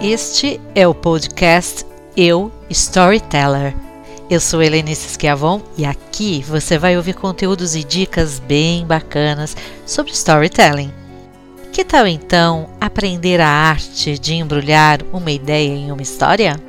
Este é o podcast Eu Storyteller. Eu sou Helenice Schiavon e aqui você vai ouvir conteúdos e dicas bem bacanas sobre storytelling. Que tal então aprender a arte de embrulhar uma ideia em uma história?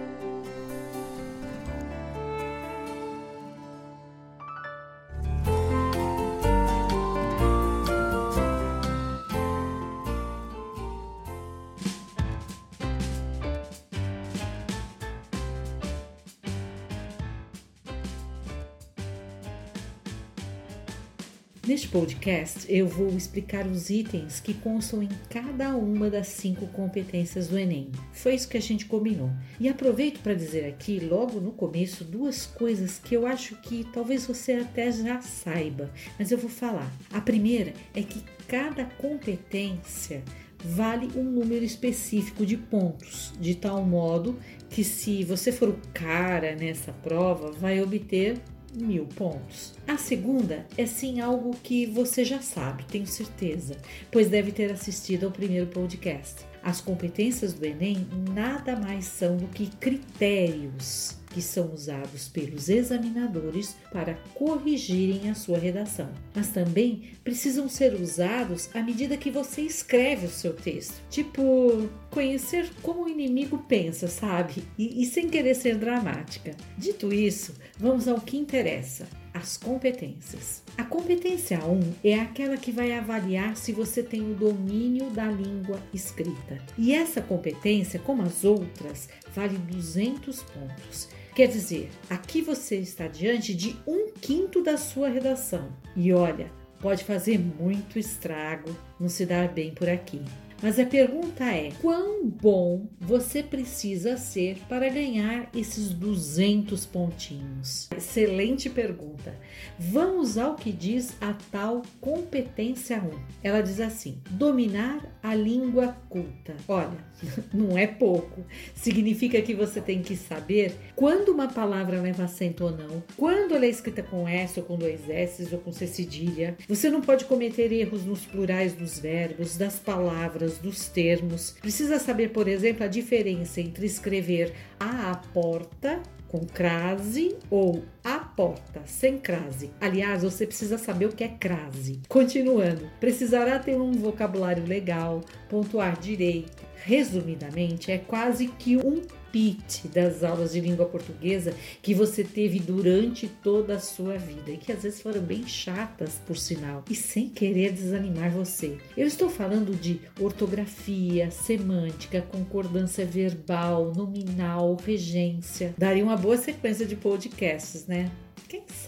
Neste podcast, eu vou explicar os itens que constam em cada uma das cinco competências do Enem. Foi isso que a gente combinou. E aproveito para dizer aqui, logo no começo, duas coisas que eu acho que talvez você até já saiba, mas eu vou falar. A primeira é que cada competência vale um número específico de pontos, de tal modo que se você for o cara nessa prova, vai obter mil pontos. A segunda é sim algo que você já sabe, tenho certeza, pois deve ter assistido ao primeiro podcast. As competências do Enem nada mais são do que critérios que são usados pelos examinadores para corrigirem a sua redação, mas também precisam ser usados à medida que você escreve o seu texto. Tipo, conhecer como o inimigo pensa, sabe? E, e sem querer ser dramática. Dito isso, vamos ao que interessa as competências. A competência 1 é aquela que vai avaliar se você tem o domínio da língua escrita. E essa competência, como as outras, vale 200 pontos. Quer dizer, aqui você está diante de um quinto da sua redação. E olha, pode fazer muito estrago não se dar bem por aqui. Mas a pergunta é: quão bom você precisa ser para ganhar esses 200 pontinhos? Excelente pergunta. Vamos ao que diz a tal competência 1. Ela diz assim: dominar a língua culta. Olha, não é pouco. Significa que você tem que saber quando uma palavra leva acento ou não, quando ela é escrita com S ou com dois S ou com C cedilha. Você não pode cometer erros nos plurais dos verbos, das palavras dos termos. Precisa saber, por exemplo, a diferença entre escrever a porta com crase ou a porta sem crase. Aliás, você precisa saber o que é crase. Continuando, precisará ter um vocabulário legal, pontuar direito. Resumidamente, é quase que um pitch das aulas de língua portuguesa que você teve durante toda a sua vida e que às vezes foram bem chatas, por sinal, e sem querer desanimar você. Eu estou falando de ortografia, semântica, concordância verbal, nominal, regência. Daria uma boa sequência de podcasts, né?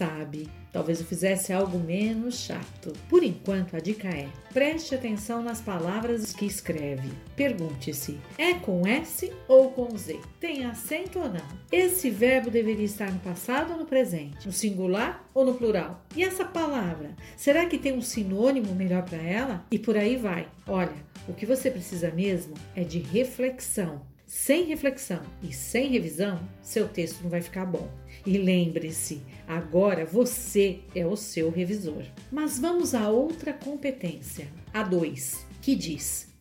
Sabe? Talvez eu fizesse algo menos chato. Por enquanto, a dica é: preste atenção nas palavras que escreve. Pergunte-se: é com S ou com Z? Tem acento ou não? Esse verbo deveria estar no passado ou no presente? No singular ou no plural? E essa palavra? Será que tem um sinônimo melhor para ela? E por aí vai. Olha, o que você precisa mesmo é de reflexão. Sem reflexão e sem revisão, seu texto não vai ficar bom. E lembre-se, agora você é o seu revisor. Mas vamos a outra competência, a 2, que diz: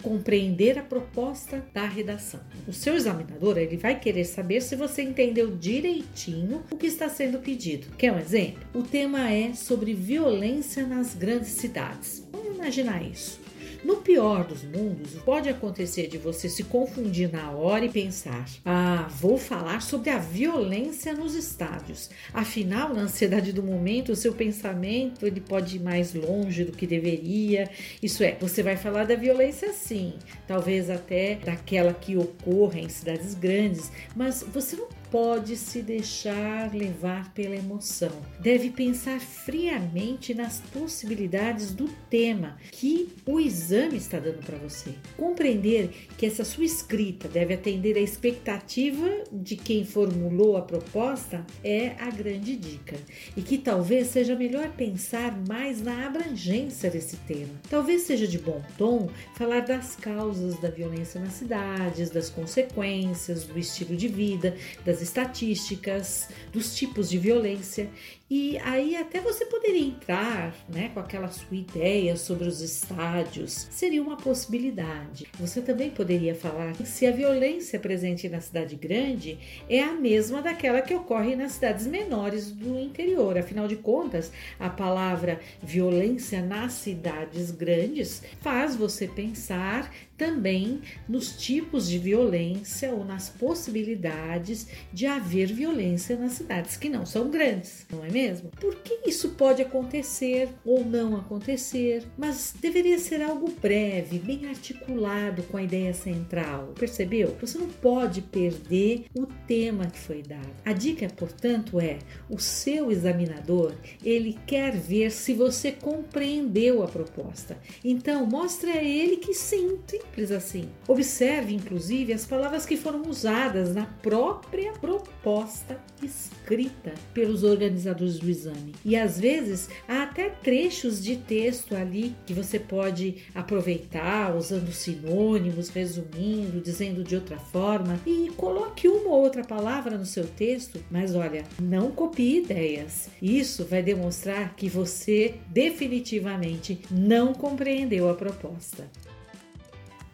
compreender a proposta da redação. O seu examinador ele vai querer saber se você entendeu direitinho o que está sendo pedido. Quer um exemplo? O tema é sobre violência nas grandes cidades. Vamos imaginar isso. No pior dos mundos, pode acontecer de você se confundir na hora e pensar: ah, vou falar sobre a violência nos estádios. Afinal, na ansiedade do momento, o seu pensamento ele pode ir mais longe do que deveria. Isso é, você vai falar da violência sim, talvez até daquela que ocorre em cidades grandes, mas você não pode se deixar levar pela emoção. Deve pensar friamente nas possibilidades do tema que o exame está dando para você. Compreender que essa sua escrita deve atender à expectativa de quem formulou a proposta é a grande dica. E que talvez seja melhor pensar mais na abrangência desse tema. Talvez seja de bom tom falar das causas da violência nas cidades, das consequências, do estilo de vida, das estatísticas, dos tipos de violência E aí até você poderia entrar, né, com aquela sua ideia sobre os estádios. Seria uma possibilidade. Você também poderia falar se a violência presente na cidade grande é a mesma daquela que ocorre nas cidades menores do interior. Afinal de contas, a palavra violência nas cidades grandes faz você pensar também nos tipos de violência ou nas possibilidades de haver violência nas cidades que não são grandes, não é mesmo? Por que isso pode acontecer ou não acontecer? Mas deveria ser algo breve, bem articulado com a ideia central, percebeu? Você não pode perder o tema que foi dado. A dica, portanto, é o seu examinador, ele quer ver se você compreendeu a proposta. Então, mostre a ele que sim, simples assim. Observe, inclusive, as palavras que foram usadas na própria proposta escrita pelos organizadores do exame. E às vezes há até trechos de texto ali que você pode aproveitar usando sinônimos, resumindo, dizendo de outra forma e coloque uma ou outra palavra no seu texto, mas olha, não copie ideias. Isso vai demonstrar que você definitivamente não compreendeu a proposta.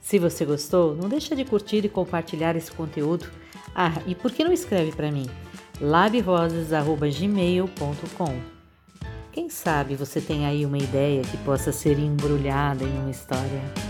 Se você gostou, não deixa de curtir e compartilhar esse conteúdo. Ah, e por que não escreve para mim? labrosas@gmail.com. Quem sabe você tem aí uma ideia que possa ser embrulhada em uma história.